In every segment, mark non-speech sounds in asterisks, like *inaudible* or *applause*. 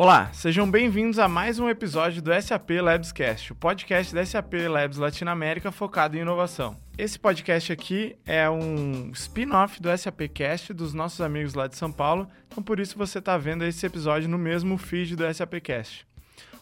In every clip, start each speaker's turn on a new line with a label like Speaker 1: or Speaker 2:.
Speaker 1: Olá, sejam bem-vindos a mais um episódio do SAP Labscast, o podcast da SAP Labs Latinoamérica focado em inovação. Esse podcast aqui é um spin-off do SAP Cast dos nossos amigos lá de São Paulo, então por isso você está vendo esse episódio no mesmo feed do SAP Cast.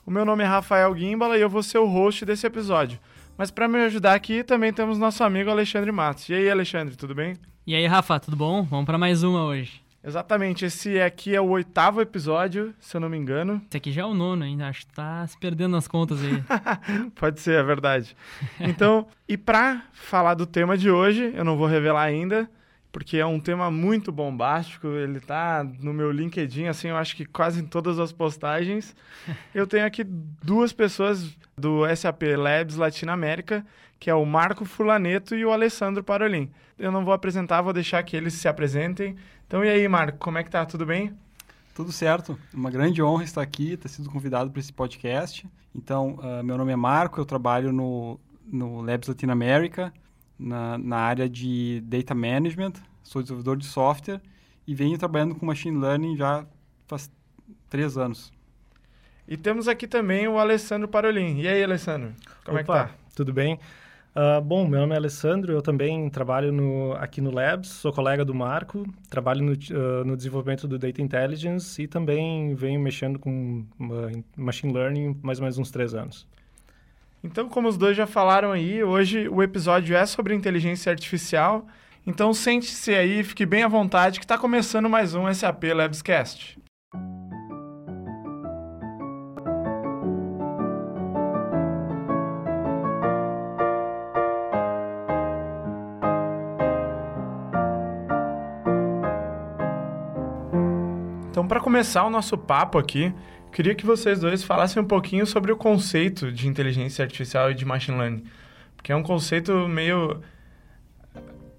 Speaker 1: O meu nome é Rafael Guimbala e eu vou ser o host desse episódio. Mas para me ajudar aqui também temos nosso amigo Alexandre Matos. E aí, Alexandre, tudo bem?
Speaker 2: E aí, Rafa, tudo bom? Vamos para mais uma hoje.
Speaker 1: Exatamente, esse aqui é o oitavo episódio, se eu não me engano.
Speaker 2: Esse aqui já é o nono ainda, acho que tá se perdendo nas contas aí. *laughs*
Speaker 1: Pode ser, é verdade. Então, e para falar do tema de hoje, eu não vou revelar ainda, porque é um tema muito bombástico, ele tá no meu LinkedIn, assim, eu acho que quase em todas as postagens. *laughs* Eu tenho aqui duas pessoas do SAP Labs Latinoamérica, que é o Marco Fulaneto e o Alessandro Parolin. Eu não vou apresentar, vou deixar que eles se apresentem. Então, e aí, Marco, como é que tá? Tudo bem?
Speaker 3: Tudo certo. Uma grande honra estar aqui, ter sido convidado para esse podcast. Então, uh, meu nome é Marco, eu trabalho no, no Labs Latinoamérica, na, na área de Data Management, sou desenvolvedor de software e venho trabalhando com Machine Learning já faz três anos.
Speaker 1: E temos aqui também o Alessandro Parolin. E aí, Alessandro, como
Speaker 4: Opa,
Speaker 1: é que tá?
Speaker 4: Tudo bem? Uh, bom, meu nome é Alessandro, eu também trabalho no, aqui no Labs, sou colega do Marco, trabalho no, uh, no desenvolvimento do Data Intelligence e também venho mexendo com uh, Machine Learning mais ou menos uns três anos.
Speaker 1: Então, como os dois já falaram aí, hoje o episódio é sobre inteligência artificial. Então, sente-se aí, fique bem à vontade, que está começando mais um SAP Labscast. Então, para começar o nosso papo aqui, queria que vocês dois falassem um pouquinho sobre o conceito de inteligência artificial e de machine learning. Porque é um conceito meio.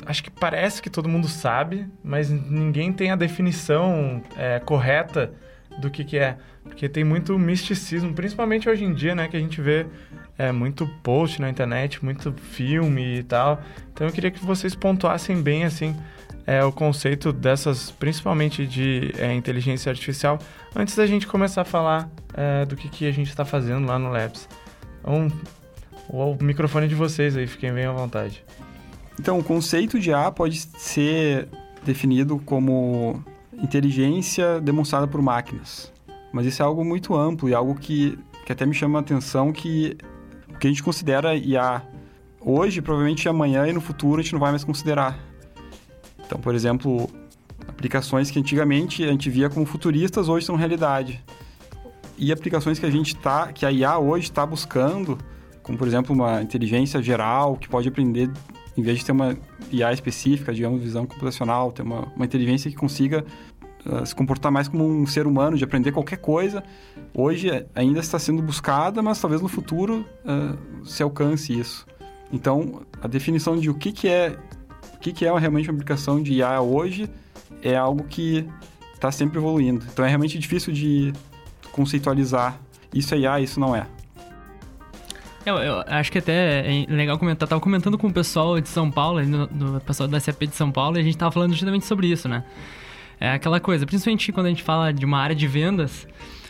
Speaker 1: Acho que parece que todo mundo sabe, mas ninguém tem a definição é, correta do que, que é. Porque tem muito misticismo, principalmente hoje em dia, né? Que a gente vê é, muito post na internet, muito filme e tal. Então eu queria que vocês pontuassem bem, assim, é, o conceito dessas, principalmente de é, inteligência artificial, antes da gente começar a falar é, do que, que a gente está fazendo lá no Labs. Então, o microfone de vocês aí, fiquem bem à vontade.
Speaker 3: Então, o conceito de A pode ser definido como inteligência demonstrada por máquinas. Mas isso é algo muito amplo e algo que, que até me chama a atenção que o que a gente considera IA hoje, provavelmente amanhã e no futuro a gente não vai mais considerar. Então, por exemplo, aplicações que antigamente a gente via como futuristas hoje são realidade. E aplicações que a gente tá, que a IA hoje está buscando, como por exemplo uma inteligência geral que pode aprender, em vez de ter uma IA específica, digamos, visão computacional, ter uma, uma inteligência que consiga uh, se comportar mais como um ser humano, de aprender qualquer coisa. Hoje ainda está sendo buscada, mas talvez no futuro uh, se alcance isso. Então, a definição de o que, que é o que, que é realmente uma aplicação de IA hoje é algo que está sempre evoluindo. Então é realmente difícil de conceitualizar isso é IA, isso não é.
Speaker 2: Eu, eu, acho que até é legal comentar. Tava comentando com o pessoal de São Paulo, no pessoal da SAP de São Paulo, e a gente tava falando justamente sobre isso, né? É aquela coisa, principalmente quando a gente fala de uma área de vendas,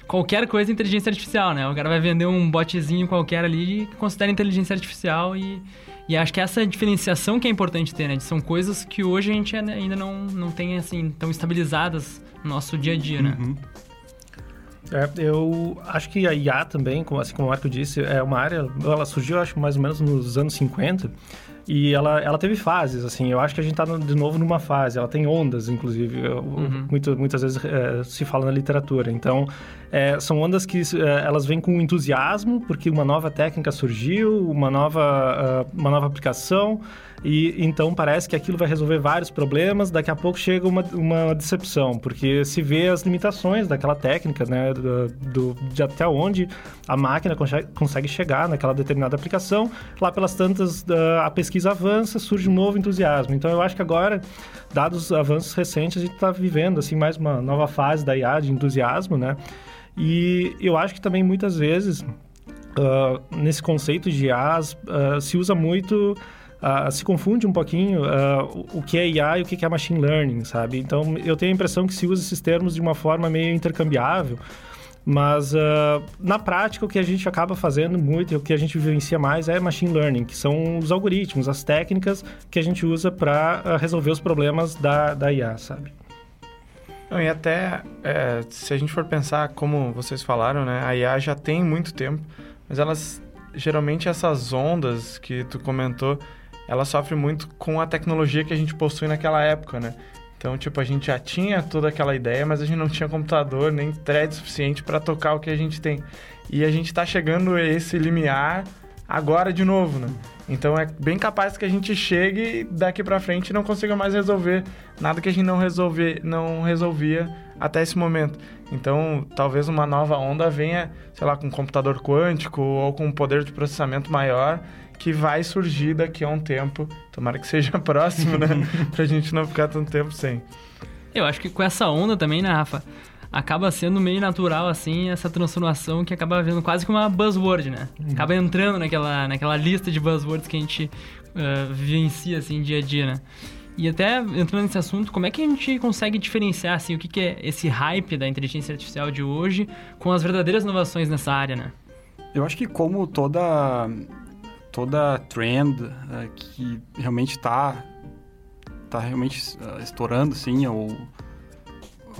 Speaker 2: qualquer coisa é inteligência artificial, né? O cara vai vender um botzinho qualquer ali que considera inteligência artificial e, e acho que essa diferenciação que é importante ter, né? São coisas que hoje a gente ainda não, não tem, assim, tão estabilizadas no nosso dia a dia, né?
Speaker 4: Uhum. É, eu acho que a IA também, como, assim como o Marco disse, é uma área, ela surgiu acho mais ou menos nos anos 50 e ela, ela teve fases, assim, eu acho que a gente está de novo numa fase, ela tem ondas, inclusive, uhum. muito, muitas vezes é, se fala na literatura, então é, são ondas que é, elas vêm com entusiasmo, porque uma nova técnica surgiu, uma nova, uh, uma nova aplicação, e então parece que aquilo vai resolver vários problemas. Daqui a pouco chega uma, uma decepção, porque se vê as limitações daquela técnica, né? Do, do de até onde a máquina consegue, consegue, chegar naquela determinada aplicação. Lá pelas tantas, a pesquisa avança, surge um novo entusiasmo. Então eu acho que agora, dados os avanços recentes, a gente está vivendo assim mais uma nova fase da IA de entusiasmo, né? E eu acho que também muitas vezes uh, nesse conceito de IAs uh, se usa muito Uh, se confunde um pouquinho uh, o que é IA e o que é machine learning, sabe? Então, eu tenho a impressão que se usa esses termos de uma forma meio intercambiável, Mas uh, na prática, o que a gente acaba fazendo muito e o que a gente vivencia mais é machine learning, que são os algoritmos, as técnicas que a gente usa para uh, resolver os problemas da, da IA, sabe?
Speaker 1: Não, e até, é, se a gente for pensar, como vocês falaram, né? A IA já tem muito tempo, mas elas, geralmente essas ondas que tu comentou, ela sofre muito com a tecnologia que a gente possui naquela época, né? Então, tipo, a gente já tinha toda aquela ideia, mas a gente não tinha computador nem thread suficiente para tocar o que a gente tem. E a gente está chegando a esse limiar agora de novo, né? Então é bem capaz que a gente chegue daqui para frente e não consiga mais resolver nada que a gente não resolver, não resolvia até esse momento. Então, talvez uma nova onda venha, sei lá, com computador quântico ou com um poder de processamento maior que vai surgir daqui a um tempo. Tomara que seja *laughs* próximo, né? *laughs* pra gente não ficar tanto tempo sem.
Speaker 2: Eu acho que com essa onda também, né, Rafa? Acaba sendo meio natural, assim, essa transformação que acaba vendo quase como uma buzzword, né? Uhum. Acaba entrando naquela, naquela lista de buzzwords que a gente uh, vivencia, assim, dia a dia, né? E até entrando nesse assunto, como é que a gente consegue diferenciar, assim, o que, que é esse hype da inteligência artificial de hoje com as verdadeiras inovações nessa área, né?
Speaker 3: Eu acho que como toda toda trend uh, que realmente está tá realmente uh, estourando, assim, ou,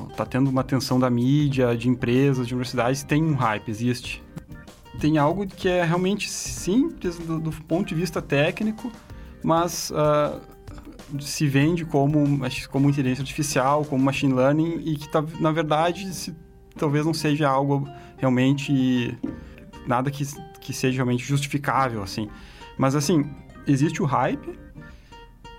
Speaker 3: está tendo uma atenção da mídia, de empresas, de universidades, tem um hype, existe. Tem algo que é realmente simples do, do ponto de vista técnico, mas uh, se vende como, como inteligência artificial, como machine learning, e que, tá, na verdade, se, talvez não seja algo realmente... nada que que seja realmente justificável, assim. Mas, assim, existe o hype,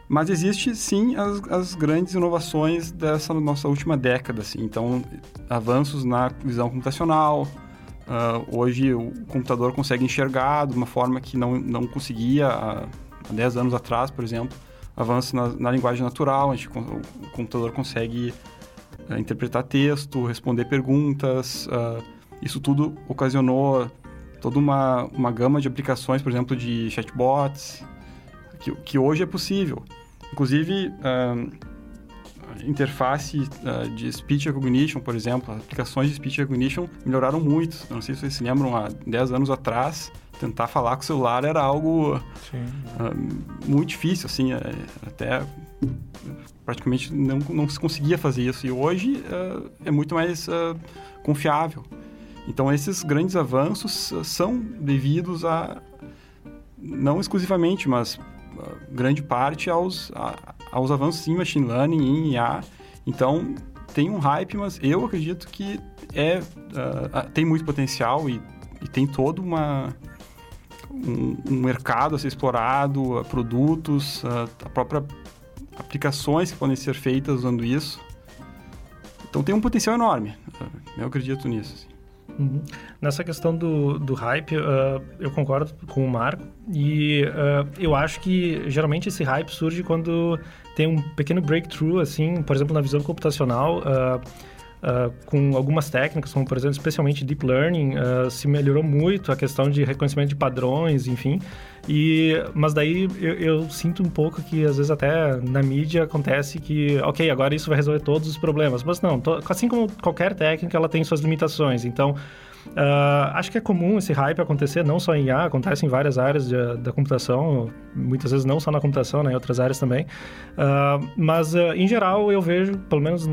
Speaker 3: mas existe, sim, as, as grandes inovações dessa nossa última década, assim. Então, avanços na visão computacional, uh, hoje o computador consegue enxergar de uma forma que não, não conseguia há, há 10 anos atrás, por exemplo. Avanços na, na linguagem natural, a gente, o computador consegue uh, interpretar texto, responder perguntas, uh, isso tudo ocasionou toda uma, uma gama de aplicações, por exemplo, de chatbots, que, que hoje é possível. Inclusive, uh, interface uh, de speech recognition, por exemplo, aplicações de speech recognition melhoraram muito. não sei se vocês se lembram, há 10 anos atrás, tentar falar com o celular era algo uh, muito difícil, assim, é, até praticamente não, não se conseguia fazer isso. E hoje é muito mais confiável. Então, esses grandes avanços são devidos a, não exclusivamente, mas ah, grande parte aos, a, aos avanços em machine learning, em IA. Então, tem um hype, mas eu acredito que é, uh, tem muito potencial e, e tem todo uma, um, um, mercado a ser explorado, uh, produtos, uh, a própria aplicações que podem ser feitas usando isso. Então tem um potencial enorme. Eu acredito nisso.
Speaker 4: Uhum. Nessa questão do, do hype, uh, eu concordo com o Marco. E uh, eu acho que geralmente esse hype surge quando tem um pequeno breakthrough, assim, por exemplo, na visão computacional. Uh, Uh, com algumas técnicas, como por exemplo, especialmente Deep Learning, uh, se melhorou muito a questão de reconhecimento de padrões, enfim. E, mas daí eu, eu, sinto um pouco que às vezes até na mídia acontece que, ok, agora isso vai resolver todos os problemas. Mas não, to, assim como qualquer técnica, ela tem suas limitações. Então, Uh, acho que é comum esse hype acontecer, não só em IA, acontece em várias áreas de, da computação, muitas vezes não só na computação, né, em outras áreas também. Uh, mas, uh, em geral, eu vejo, pelo menos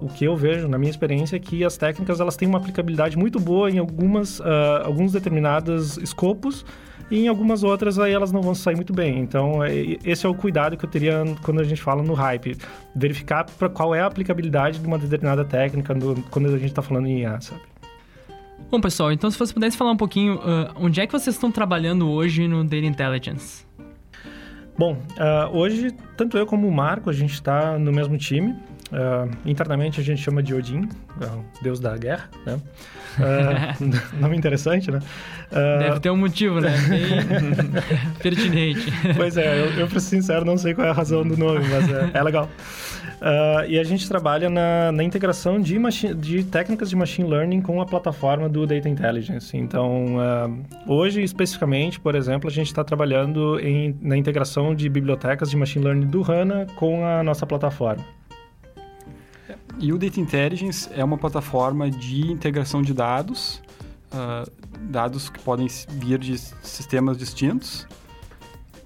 Speaker 4: o que eu vejo na minha experiência, é que as técnicas elas têm uma aplicabilidade muito boa em algumas, alguns determinados escopos, e em algumas outras aí elas não vão sair muito bem. Então, é, esse é o cuidado que eu teria quando a gente fala no hype. Verificar qual é a aplicabilidade de uma determinada técnica quando a gente está falando em IA, sabe?
Speaker 2: Bom, pessoal, então se você pudesse falar um pouquinho, uh, onde é que vocês estão trabalhando hoje no Data Intelligence?
Speaker 4: Bom, uh, hoje, tanto eu como o Marco, a gente está no mesmo time. Uh, internamente a gente chama de Odin, uh, deus da guerra, né? Uh, *laughs* nome interessante, né?
Speaker 2: Deve ter um motivo, né? Bem *laughs* pertinente.
Speaker 4: Pois é, eu, eu, pra ser sincero, não sei qual é a razão do nome, mas é, é legal. E a gente trabalha na, na integração de, de técnicas de machine learning com a plataforma do Data Intelligence. Então, hoje, especificamente, por exemplo, a gente está trabalhando em, na integração de bibliotecas de machine learning do HANA com a nossa plataforma.
Speaker 3: e o Data Intelligence é uma plataforma de integração de dados, uh, dados que podem vir de sistemas distintos,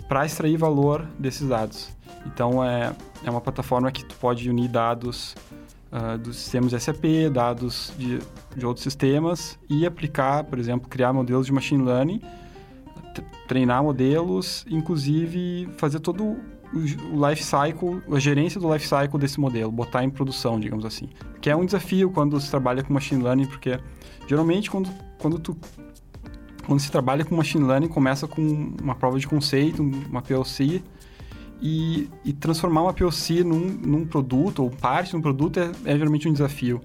Speaker 3: para extrair valor desses dados. Então, é, é uma plataforma que tu pode unir dados uh, dos sistemas SAP, dados de, de outros sistemas e aplicar, por exemplo, criar modelos de machine learning, treinar modelos, inclusive fazer todo o life cycle, a gerência do life cycle desse modelo, botar em produção, digamos assim. Que é um desafio quando se trabalha com machine learning, porque geralmente quando, quando tu quando se trabalha com machine learning, começa com uma prova de conceito, uma POC, e, e transformar uma POC num, num, produto, ou parte de um produto, é, é, geralmente um desafio.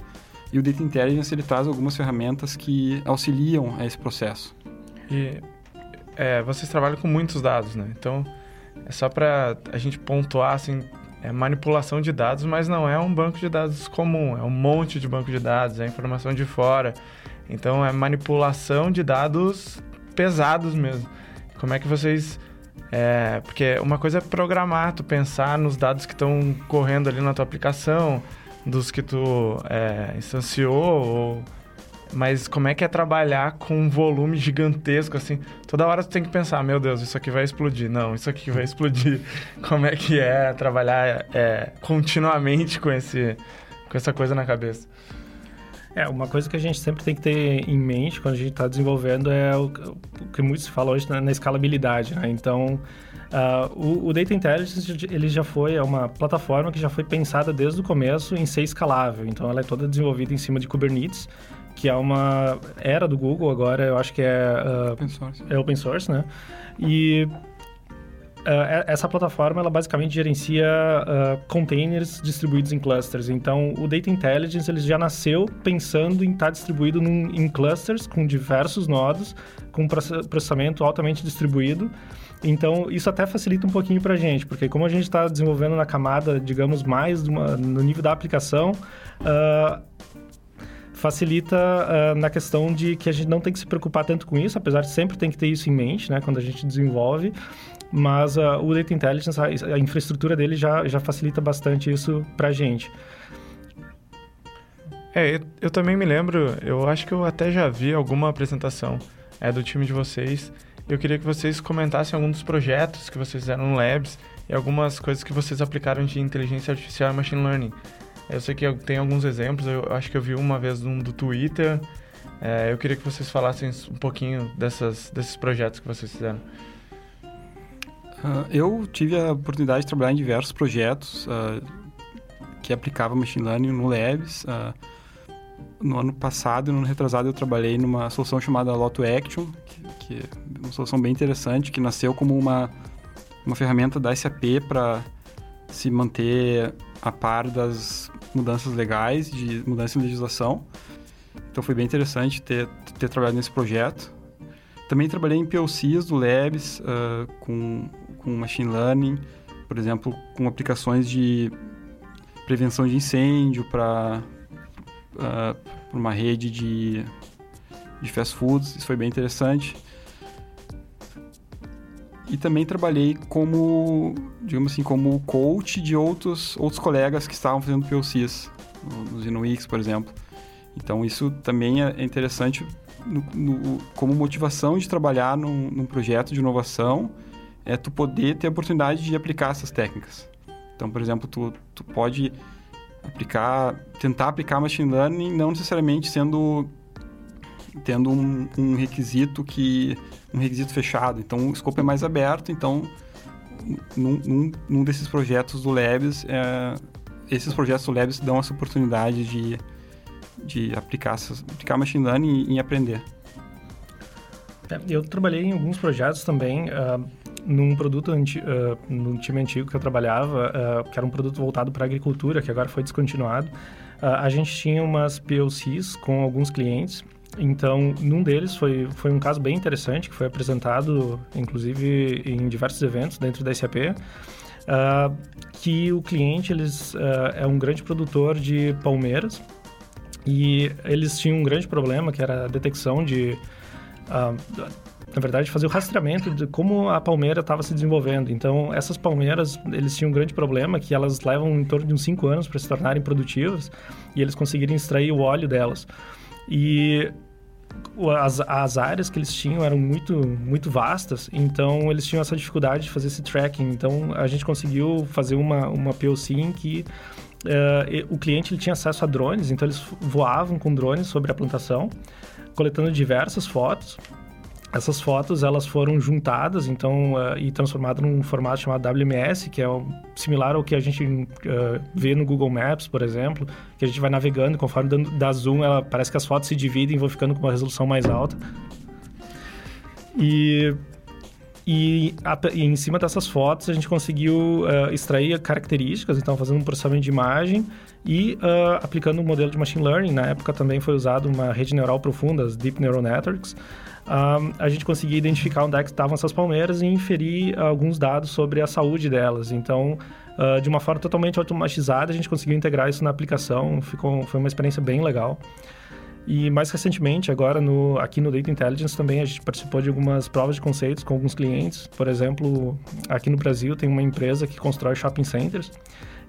Speaker 3: E o Data Intelligence, ele traz algumas ferramentas que auxiliam a esse processo.
Speaker 1: E é, vocês trabalham com muitos dados, né? Então, é só para a gente pontuar, assim, é manipulação de dados, mas não é um banco de dados comum, é um monte de banco de dados, é informação de fora. Então é manipulação de dados pesados mesmo. Como é que vocês. É, porque uma coisa é programar, tu pensar nos dados que estão correndo ali na tua aplicação, dos que tu é, instanciou, ou, mas como é que é trabalhar com um volume gigantesco, assim? Toda hora tu tem que pensar, meu Deus, isso aqui vai explodir. Não, isso aqui vai explodir. *laughs* Como é que é trabalhar é, continuamente com, esse, com essa coisa na cabeça?
Speaker 4: É, uma coisa que a gente sempre tem que ter em mente quando a gente está desenvolvendo é o, que muito se fala hoje na, na escalabilidade, né? Então, uh, o, o, Data Intelligence, ele já foi, é uma plataforma que já foi pensada desde o começo em ser escalável. Então, ela é toda desenvolvida em cima de Kubernetes, que é uma era do Google agora, eu acho que é... Uh, open source. É open source, né? E Uh, essa plataforma ela basicamente gerencia uh, containers distribuídos em clusters. Então, o Data Intelligence ele já nasceu pensando em estar tá distribuído num, em clusters com diversos nodos, com processamento altamente distribuído. Então, isso até facilita um pouquinho para a gente, porque como a gente está desenvolvendo na camada, digamos, mais uma, no nível da aplicação, uh, facilita uh, na questão de que a gente não tem que se preocupar tanto com isso, apesar de sempre tem que ter isso em mente, né, quando a gente desenvolve mas uh, o Data Intelligence, a, a, infraestrutura dele já, já facilita bastante isso para a gente.
Speaker 1: É, eu, eu, também me lembro, eu acho que eu até já vi alguma apresentação é, do time de vocês. Eu queria que vocês comentassem alguns dos projetos que vocês fizeram no Labs e algumas coisas que vocês aplicaram de inteligência artificial e machine learning. Eu sei que tem alguns exemplos, eu acho que eu vi uma vez um do Twitter. É, eu queria que vocês falassem um pouquinho dessas, desses projetos que vocês fizeram.
Speaker 3: Uh, eu tive a oportunidade de trabalhar em diversos projetos uh, que aplicavam machine learning no Labs. Uh, no ano passado no ano retrasado eu trabalhei numa solução chamada Lotto Action, que, que é uma solução bem interessante, que nasceu como uma, uma ferramenta da SAP para se manter a par das mudanças legais, de mudança em legislação. Então foi bem interessante ter, ter trabalhado nesse projeto. Também trabalhei em POCs do Labs, uh, com com machine learning, por exemplo, com aplicações de prevenção de incêndio para uh, ah, uma rede de, de fast foods, isso foi bem interessante. E também trabalhei como, digamos assim, como coach de outros, outros colegas que estavam fazendo POCs, no Zinux, por exemplo. Então, isso também é interessante no, no, como motivação de trabalhar num, num projeto de inovação é tu poder ter a oportunidade de aplicar essas técnicas. Então, por exemplo, tu, tu pode aplicar, tentar aplicar machine learning não necessariamente sendo tendo um, um, requisito que um requisito fechado. Então, o escopo é mais aberto. Então, num, num, num desses projetos do Labs, é, esses projetos do Labs dão essa oportunidade de, de aplicar, aplicar machine learning e, e aprender.
Speaker 4: É, eu trabalhei em alguns projetos também. Uh, num produto, anti, uh, num time antigo que eu trabalhava, uh, que era um produto voltado para agricultura, que agora foi descontinuado, uh, a gente tinha umas POCs com alguns clientes. Então, num deles foi, foi um caso bem interessante, que foi apresentado, inclusive, em diversos eventos dentro da SAP, que o cliente eles, é um grande produtor de palmeiras e eles tinham um grande problema, que era a detecção de na verdade, fazer o rastreamento de como a palmeira estava se desenvolvendo. Então, essas palmeiras, eles tinham um grande problema que elas levam em torno de uns 5 anos para se tornarem produtivas e eles conseguirem extrair o óleo delas. E as, as áreas que eles tinham eram muito, muito vastas, então eles tinham essa dificuldade de fazer esse tracking. Então, a gente conseguiu fazer uma, uma POC em que uh, o cliente ele tinha acesso a drones, então eles voavam com drones sobre a plantação, coletando diversas fotos essas fotos elas foram juntadas então uh, e transformadas num formato chamado WMS, que é similar ao que a gente uh, vê no Google Maps, por exemplo, que a gente vai navegando conforme dá zoom, ela parece que as fotos se dividem e vão ficando com uma resolução mais alta. E e, a, e, em cima dessas fotos a gente conseguiu uh, extrair características, então fazendo um processamento de imagem e uh, aplicando um modelo de machine learning. Na época também foi usado uma rede neural profunda, as Deep Neural Networks, a gente conseguia identificar onde é que estavam essas palmeiras e inferir alguns dados sobre a saúde delas. Então, uh, de uma forma totalmente automatizada, a gente conseguiu integrar isso na aplicação. Ficou, foi uma experiência bem legal. E mais recentemente, agora no, aqui no Data Intelligence também a gente participou de algumas provas de conceitos com alguns clientes. Por exemplo, aqui no Brasil tem uma empresa que constrói shopping centers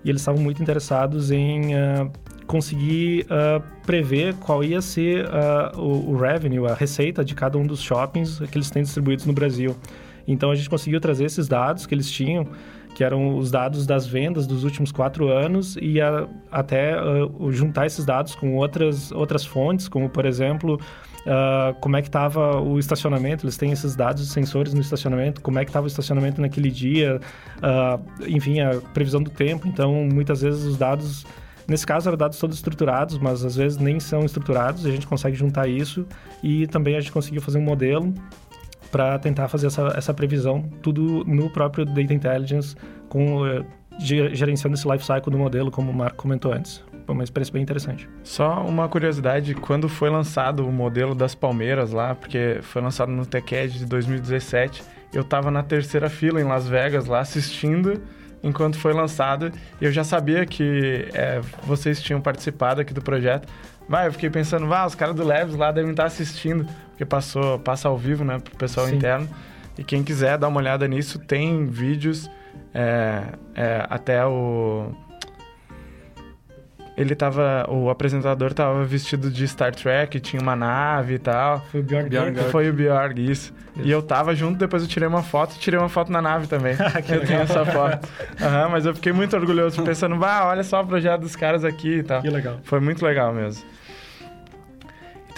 Speaker 4: e eles estavam muito interessados em uh, conseguir uh, prever qual ia ser uh, o, o, revenue, a receita de cada um dos shoppings que eles têm distribuídos no Brasil. Então a gente conseguiu trazer esses dados que eles tinham, que eram os dados das vendas dos últimos quatro anos, e a, até uh, juntar esses dados com outras, outras fontes, como por exemplo. Uh, como é que estava o estacionamento, eles têm esses dados de sensores no estacionamento, como é que estava o estacionamento naquele dia, uh, enfim, a previsão do tempo. Então, muitas vezes os dados Nesse caso, eram dados todos estruturados, mas às vezes nem são estruturados, a gente consegue juntar isso e também a gente conseguiu fazer um modelo para tentar fazer essa, essa previsão, tudo no próprio Data Intelligence, com uh, gerenciando esse life cycle do modelo, como o Marco comentou antes. Foi uma experiência bem interessante.
Speaker 1: Só uma curiosidade, quando foi lançado o modelo das Palmeiras lá, porque foi lançado no TechEd de 2017, eu estava na terceira fila em Las Vegas lá assistindo enquanto foi lançado. E eu já sabia que é, vocês tinham participado aqui do projeto. Vai, eu fiquei pensando, vá, os caras do Leves lá devem estar assistindo, porque passou, passa ao vivo, né, pro pessoal Sim. interno. E quem quiser dar uma olhada nisso, tem vídeos é, é, até o ele tava. O apresentador tava vestido de Star Trek, tinha uma nave e tal.
Speaker 4: Foi o Bjorn,
Speaker 1: Bjorn Foi o Bjorn, isso. isso. E eu tava junto, depois eu tirei uma foto tirei uma foto na nave também. *laughs* eu tenho essa foto. Uhum, mas eu fiquei muito orgulhoso, pensando, bah, olha só o projeto dos caras aqui e tal.
Speaker 4: Que legal.
Speaker 1: Foi muito legal mesmo.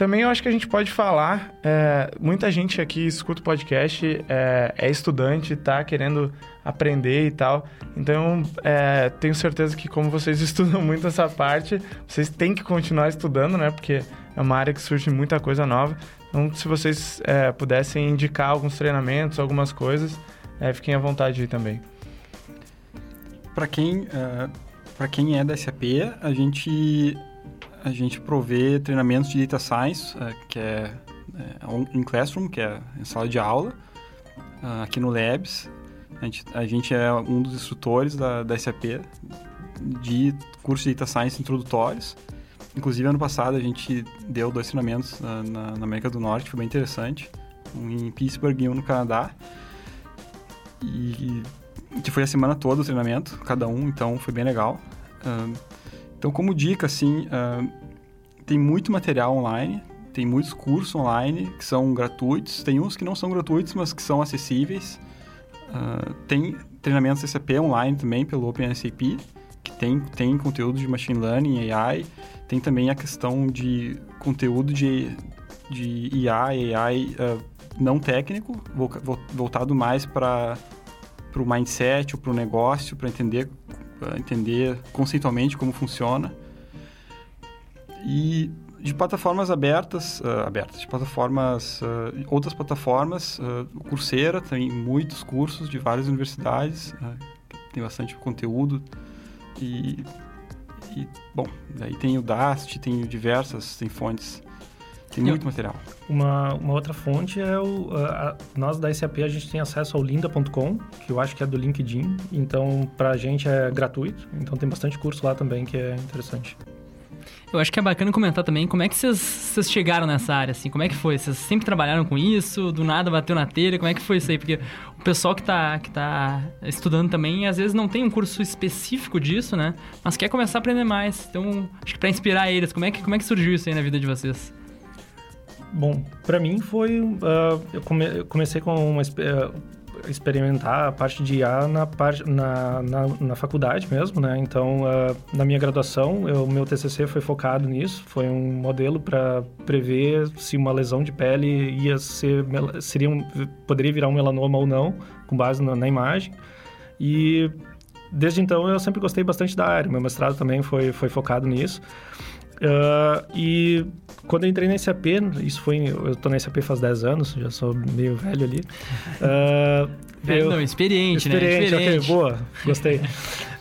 Speaker 1: Também eu acho que a gente pode falar, é, muita gente aqui escuta o podcast, é, é estudante, tá querendo aprender e tal. Então, é, tenho certeza que como vocês *laughs* estudam muito essa parte, vocês têm que continuar estudando, né? Porque é uma área que surge muita coisa nova. Então, se vocês é, pudessem indicar alguns treinamentos, algumas coisas, é, fiquem à vontade aí também.
Speaker 3: Para quem, uh, quem é da SAP, a gente a gente provê treinamentos de Data Science, uh, que é, é em Classroom, que é em sala de aula, uh, aqui no Labs. A gente, a gente, é um dos instrutores da, da SAP de curso de Data Science introdutórios. Inclusive, ano passado, a gente deu dois treinamentos na, na, na América do Norte, foi bem interessante. Um em Pittsburgh e um no Canadá. E que foi a semana toda o treinamento, cada um, então foi bem legal. Uh, então, como dica, assim, uh, tem muito material online, tem muitos cursos online que são gratuitos, tem uns que não são gratuitos, mas que são acessíveis. Uh, tem treinamentos SAP online também pelo OpenSAP, que tem, tem conteúdo de Machine Learning, AI, tem também a questão de conteúdo de, de IA, AI uh, não técnico, voltado mais para o mindset ou para o negócio, para entender entender conceitualmente como funciona. E de plataformas abertas, uh, abertas, de plataformas, uh, outras plataformas, uh, Coursera tem muitos cursos de várias universidades, tem bastante conteúdo e, e, bom, daí tem o Dast, tem diversas, tem fontes tem muito material.
Speaker 4: Uma, uma outra fonte é o. A, nós da SAP a gente tem acesso ao linda.com, que eu acho que é do LinkedIn. Então, para a gente é gratuito. Então, tem bastante curso lá também que é interessante.
Speaker 2: Eu acho que é bacana comentar também como é que vocês chegaram nessa área, assim, como é que foi? Vocês sempre trabalharam com isso, do nada bateu na telha, como é que foi isso aí? Porque o pessoal que tá, que tá estudando também, às vezes não tem um curso específico disso, né? Mas quer começar a aprender mais. Então, acho que pra inspirar eles, como é que, como é que surgiu isso aí na vida de vocês?
Speaker 4: Bom, para mim foi... Uh, eu, come, eu, comecei com uma... Uh, experimentar a parte de IA na, na, na, na faculdade mesmo, né? Então, uh, na minha graduação, o meu TCC foi focado nisso. Foi um modelo para prever se uma lesão de pele ia ser, seria um, poderia virar um melanoma ou não, com base na, na imagem. E desde então eu sempre gostei bastante da área. Meu mestrado também foi, foi focado nisso. Uh, e quando eu entrei na SAP, isso foi. Eu tô na SAP faz 10 anos, já sou meio velho ali.
Speaker 2: Uh, *laughs* velho, eu, não, experiente,
Speaker 4: experiente,
Speaker 2: né? Experiente,
Speaker 4: ok, boa, gostei.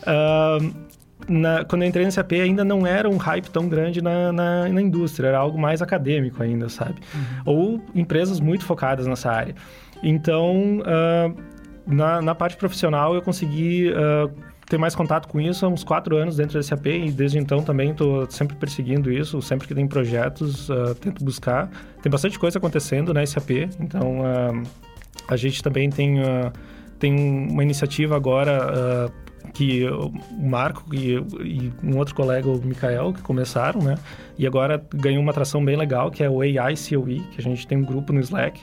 Speaker 4: Uh, na, quando eu entrei na SAP ainda não era um hype tão grande na, na, na indústria, era algo mais acadêmico ainda, sabe? Uhum. Ou empresas muito focadas nessa área. Então, na, na parte profissional eu consegui ter mais contato com isso há uns quatro anos dentro da SAP e desde então também estou sempre perseguindo isso, sempre que tem projetos, uh, tento buscar. Tem bastante coisa acontecendo na SAP, então uh, a gente também tem, uh, tem uma iniciativa agora que o Marco e, e, um outro colega, o Mikael, que começaram, né? E agora ganhou uma atração bem legal, que é o AI COE, que a gente tem um grupo no Slack,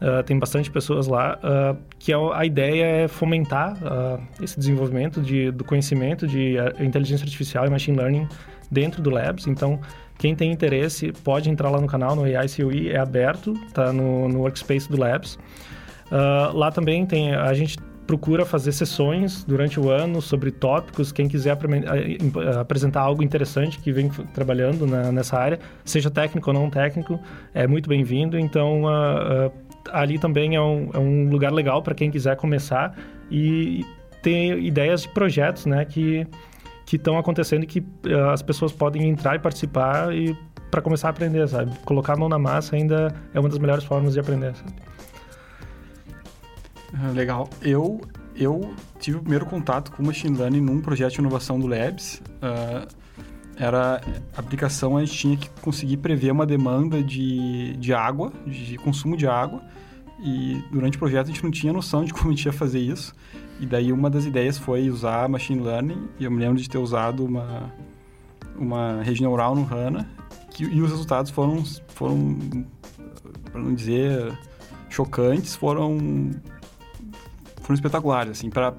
Speaker 4: Uh, tem bastante pessoas lá, uh, que a, é a, ideia é fomentar uh, esse desenvolvimento de, do conhecimento de inteligência artificial e machine learning dentro do Labs. Então, quem tem interesse pode entrar lá no canal, no AICOE, é aberto, tá no, no workspace do Labs. lá também tem, a gente procura fazer sessões durante o ano sobre tópicos. Quem quiser apresentar algo interessante que vem trabalhando na, nessa área, seja técnico ou não técnico, é muito bem-vindo. Então, uh, uh, ali também é um, é um lugar legal para quem quiser começar e ter ideias de projetos, né, que que estão acontecendo e que uh, as pessoas podem entrar e participar e para começar a aprender, sabe? Colocar a mão na massa ainda é uma das melhores formas de aprender, sabe?
Speaker 3: Ah, legal. Eu eu tive o primeiro contato com machine learning num projeto de inovação do Labs. Uh, era aplicação a gente tinha que conseguir prever uma demanda de, de água, de consumo de água, e durante o projeto a gente não tinha noção de *laughs* como a gente ia fazer isso. E daí uma das ideias foi usar machine learning, e eu me lembro de ter usado uma, uma rede neural no HANA, que, e os resultados foram, foram para não dizer chocantes, foram, foram espetaculares, assim, para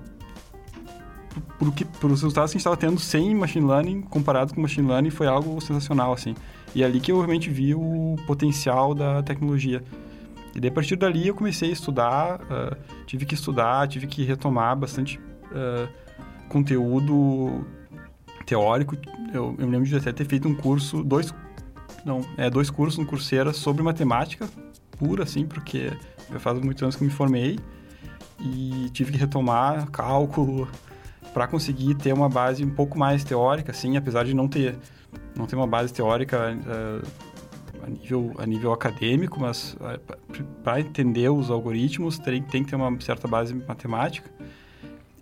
Speaker 3: os resultados que a gente estava tendo sem machine learning, comparado com machine learning, foi algo sensacional, assim. E é ali que eu realmente vi o potencial da tecnologia. E daí, a partir dali, eu comecei a estudar, uh, tive que estudar, tive que retomar bastante uh, conteúdo teórico. Eu, eu me lembro de até ter feito um curso, dois, não, é, dois cursos no Coursera sobre matemática pura, assim, porque já faz muitos anos que eu me formei e tive que retomar cálculo para conseguir ter uma base um pouco mais teórica, assim, apesar de não ter não ter uma base teórica uh, a nível, a nível acadêmico, mas uh, eh, para entender os algoritmos tem, tem que ter uma certa base matemática.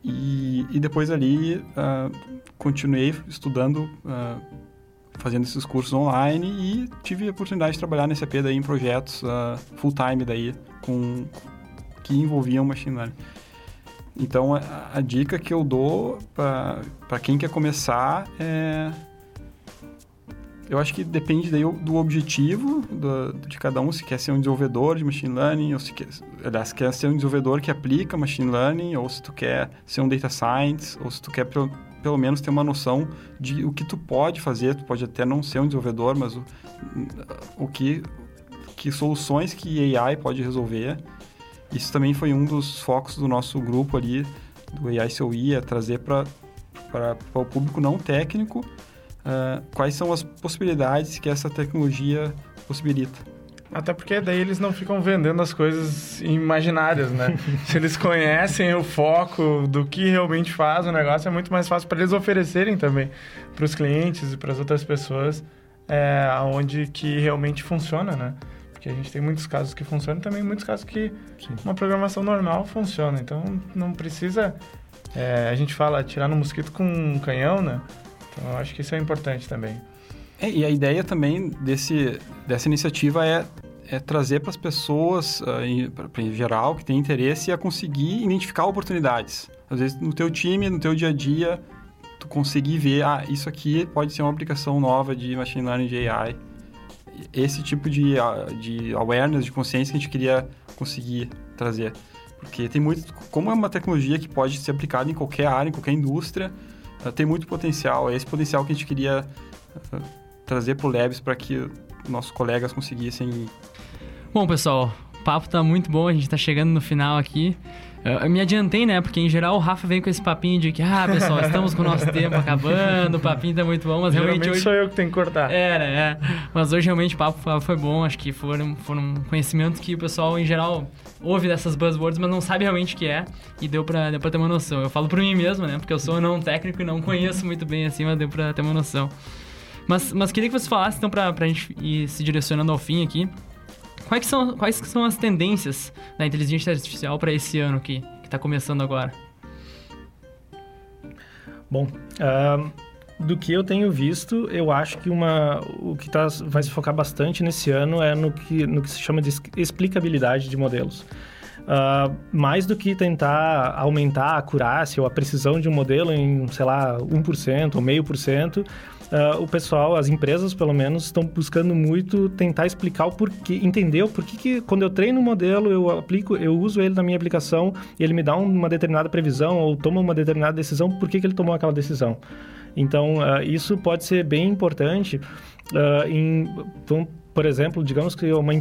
Speaker 3: E, e depois ali uh, continuei estudando, uh, fazendo esses cursos online e tive a oportunidade de trabalhar nesse AP daí em projetos full time daí com que envolviam machine learning. Então a, a dica que eu dou para quem quer começar é eu acho que depende daí do objetivo do, de cada um, se quer ser um desenvolvedor de machine learning, ou se quer, aliás, quer ser um desenvolvedor que aplica machine learning, ou se tu quer ser um data science, ou se tu quer pelo, pelo menos ter uma noção de o que tu pode fazer, tu pode até não ser um desenvolvedor, mas o, o que, que soluções que AI pode resolver. Isso também foi um dos focos do nosso grupo ali, do AI COI, é trazer para o público não técnico uh, quais são as possibilidades que essa tecnologia possibilita.
Speaker 1: Até porque daí eles não ficam vendendo as coisas imaginárias, né? *laughs* Se eles conhecem o foco do que realmente faz o negócio, é muito mais fácil para eles oferecerem também para os clientes e para as outras pessoas é, onde que realmente funciona, né? Porque a gente tem muitos casos que funcionam e também muitos casos que Sim. uma programação normal funciona. Então não precisa. É, a gente fala tirar no mosquito com um canhão, né? Então, eu acho que isso é importante também.
Speaker 3: É, e a ideia também desse, dessa iniciativa é, é trazer para as pessoas, uh, em, pra, em geral, que têm interesse, a conseguir identificar oportunidades. Às vezes, no teu time, no teu dia a dia, tu conseguir ver, ah, isso aqui pode ser uma aplicação nova de Machine Learning, de AI. Esse tipo de, de awareness, de consciência que a gente queria conseguir trazer. Porque tem muito... Como é uma tecnologia que pode ser aplicada em qualquer área, em qualquer indústria, tem muito potencial. É esse potencial que a gente queria uh, trazer para o Labs para que nossos colegas conseguissem...
Speaker 2: Bom, pessoal, o papo está muito bom. A gente está chegando no final aqui. Eu me adiantei, né? Porque em geral o Rafa vem com esse papinho de que, ah, pessoal, estamos com o nosso tempo acabando, o papinho tá muito bom, mas
Speaker 1: Geralmente
Speaker 2: realmente hoje.
Speaker 1: sou eu que tenho que cortar.
Speaker 2: É, né? É. Mas hoje realmente o papo foi bom, acho que foram, foram conhecimentos que o pessoal em geral ouve dessas buzzwords, mas não sabe realmente o que é, e deu pra, deu pra ter uma noção. Eu falo por mim mesmo, né? Porque eu sou não técnico e não conheço muito bem assim, mas deu pra ter uma noção. Mas, mas queria que você falasse, então, pra, pra gente ir se direcionando ao fim aqui, Quais são, quais são as tendências da inteligência artificial para esse ano que está começando agora?
Speaker 4: Bom, uh, do que eu tenho visto, eu acho que uma, o que tá, vai se focar bastante nesse ano é no que, no que se chama de explicabilidade de modelos. Uh, mais do que tentar aumentar a acurácia ou a precisão de um modelo em, sei lá, 1% ou meio por cento, uh, o pessoal, as empresas pelo menos, estão buscando muito tentar explicar o porquê, entender o porquê que quando eu treino um modelo, eu aplico, eu uso ele na minha aplicação e ele me dá uma determinada previsão ou toma uma determinada decisão, por que, que ele tomou aquela decisão. Então, uh, isso pode ser bem importante uh, em, por exemplo, digamos que uma,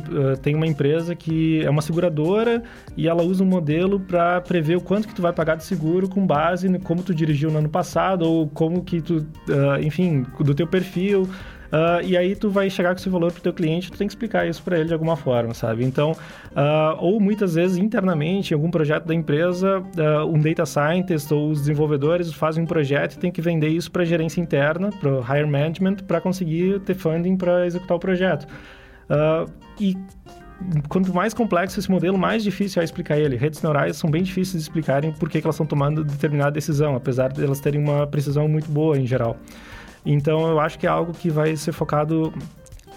Speaker 4: tem uma empresa que é uma seguradora e ela usa um modelo para prever o quanto que tu vai pagar de seguro com base em como tu dirigiu no ano passado ou como que tu, uh, enfim, do teu perfil. Uh, e aí tu vai chegar com esse valor para o teu cliente, tu tem que explicar isso para ele de alguma forma, sabe? Então, uh, ou muitas vezes internamente, em algum projeto da empresa, uh, um data scientist ou os desenvolvedores fazem um projeto e tem que vender isso para gerência interna, para higher management, para conseguir ter funding para executar o projeto. e quanto mais complexo esse modelo, mais difícil é explicar ele. Redes neurais são bem difíceis de explicarem por que, que elas estão tomando determinada decisão, apesar de elas terem uma precisão muito boa em geral. Então, eu acho que é algo que vai ser focado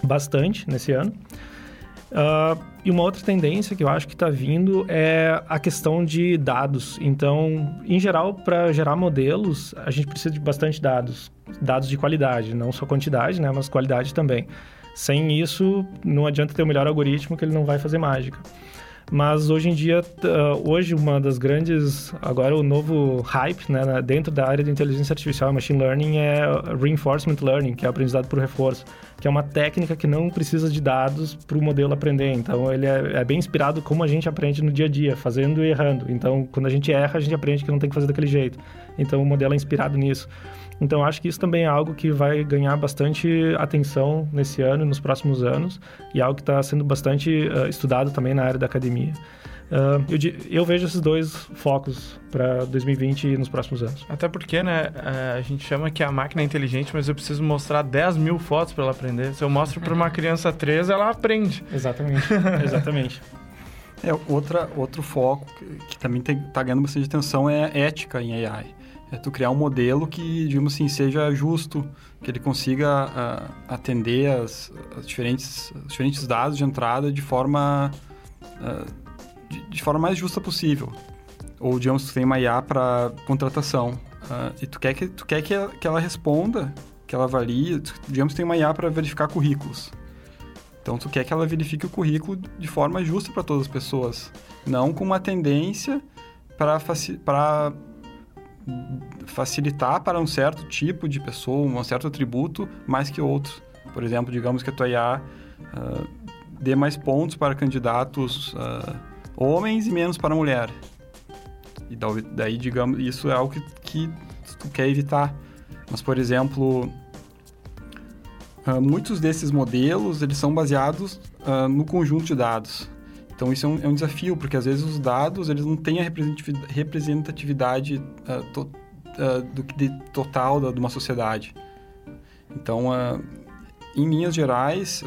Speaker 4: bastante nesse ano. Uh, e uma outra tendência que eu acho que está vindo é a questão de dados. Então, em geral, para gerar modelos, a gente precisa de bastante dados. Dados de qualidade, não só quantidade, né, mas qualidade também. Sem isso, não adianta ter o melhor algoritmo que ele não vai fazer mágica. Mas hoje em dia, hoje uma das grandes, agora o novo hype né, dentro da área de inteligência artificial machine learning é reinforcement learning, que é aprendizado por reforço, que é uma técnica que não precisa de dados para o modelo aprender. Então ele é, é, bem inspirado como a gente aprende no dia a dia, fazendo e errando. Então quando a gente erra, a gente aprende que não tem que fazer daquele jeito. Então o modelo é inspirado nisso. Então, acho que isso também é algo que vai ganhar bastante atenção nesse ano e nos próximos anos, e é algo que está sendo bastante uh, estudado também na área da academia. Uh, eu, eu, vejo esses dois focos para 2020 e nos próximos anos.
Speaker 1: Até porque, né, eh, a gente chama que a máquina é inteligente, mas eu preciso mostrar 10 mil fotos para ela aprender. Se eu mostro para uma *laughs* criança 3, ela aprende.
Speaker 4: Exatamente, *laughs* exatamente.
Speaker 3: É, outra, outro foco que, que também está ganhando bastante atenção é ética em AI é tu criar um modelo que, digamos assim, seja justo, que ele consiga uh, atender as, as, diferentes, os diferentes dados de entrada de forma, uh, de, forma mais justa possível. Ou, digamos, tu tem uma IA para contratação uh, e tu quer, que, tu quer que, ela, que ela responda, que ela avalie, digamos, tem uma IA para verificar currículos. Então, tu quer que ela verifique o currículo de forma justa para todas as pessoas, não com uma tendência para facilitar para um certo tipo de pessoa, um certo atributo, mais que outros. Por exemplo, digamos que a tua IA uh, dê mais pontos para candidatos uh, homens e menos para mulher. E daí, digamos, isso é algo que, que tu quer evitar. Mas, por exemplo, uh, muitos desses modelos, eles são baseados no conjunto de dados. Então isso é um, é um, desafio, porque às vezes os dados eles não têm a representatividade uh, do de, total da, de uma sociedade. Então, em linhas gerais,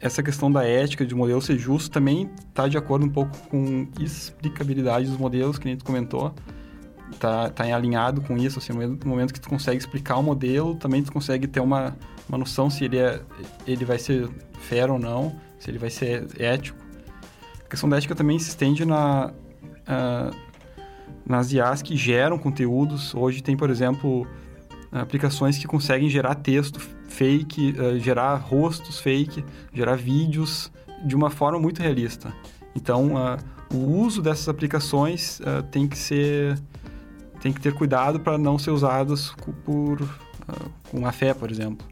Speaker 3: essa questão da ética de modelo ser justo também está de acordo um pouco com explicabilidade dos modelos que a gente comentou. tá, tá alinhado com isso, assim, no momento que tu consegue explicar o modelo, também tu consegue ter uma, uma noção se ele, é, ele vai ser fair ou não, se ele vai ser ético. A questão da ética também se estende na, uh, nas IAs que geram conteúdos. Hoje tem, por exemplo, aplicações que conseguem gerar texto fake, uh, gerar rostos fake, gerar vídeos de uma forma muito realista. Então, uh, o uso dessas aplicações uh, tem que ser tem que ter cuidado para não ser usadas por com a fé, por exemplo.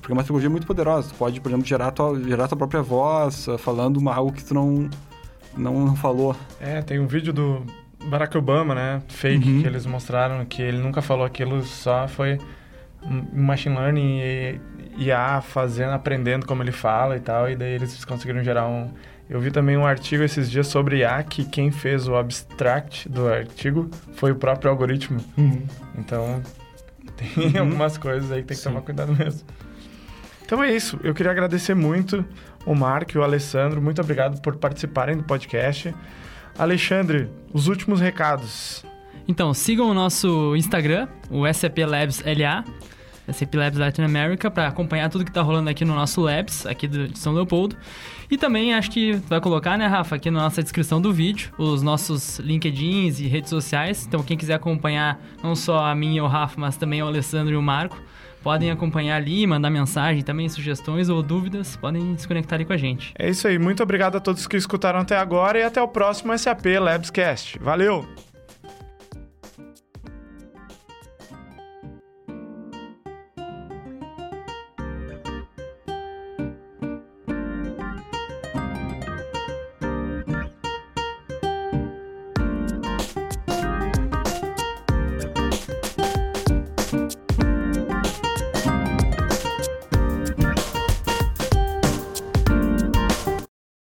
Speaker 3: Porque é uma tecnologia muito poderosa. Tu pode, por exemplo, gerar tua, gerar tua própria voz falando uma, algo que tu não, não, não falou.
Speaker 1: É, tem um vídeo do Barack Obama, né? Fake, uhum. que eles mostraram que ele nunca falou aquilo, só foi machine learning e IA fazendo, aprendendo como ele fala e tal, e daí eles conseguiram gerar um... Eu vi também um artigo esses dias sobre IA, que quem fez o abstract do artigo foi o próprio algoritmo. Uhum. Então, *laughs* tem uhum. algumas coisas aí que tem que Sim. tomar cuidado mesmo. Então é isso. Eu queria agradecer muito o Marco e o Alessandro. Muito obrigado por participarem do podcast. Alexandre, os últimos recados.
Speaker 2: Então, sigam o nosso Instagram, o SAP Labs LA, SAP Labs Latin America, para acompanhar tudo que está rolando aqui no nosso Labs, aqui de São Leopoldo. E também acho que vai colocar, né, Rafa, aqui na nossa descrição do vídeo, os nossos LinkedIns e redes sociais. Então, quem quiser acompanhar não só a mim e o Rafa, mas também o Alessandro e o Marco, podem acompanhar ali, mandar mensagem, também sugestões ou dúvidas, podem se conectar aí com a gente.
Speaker 1: É isso aí, muito obrigado a todos que escutaram até agora e até o próximo SAP Labscast. Valeu!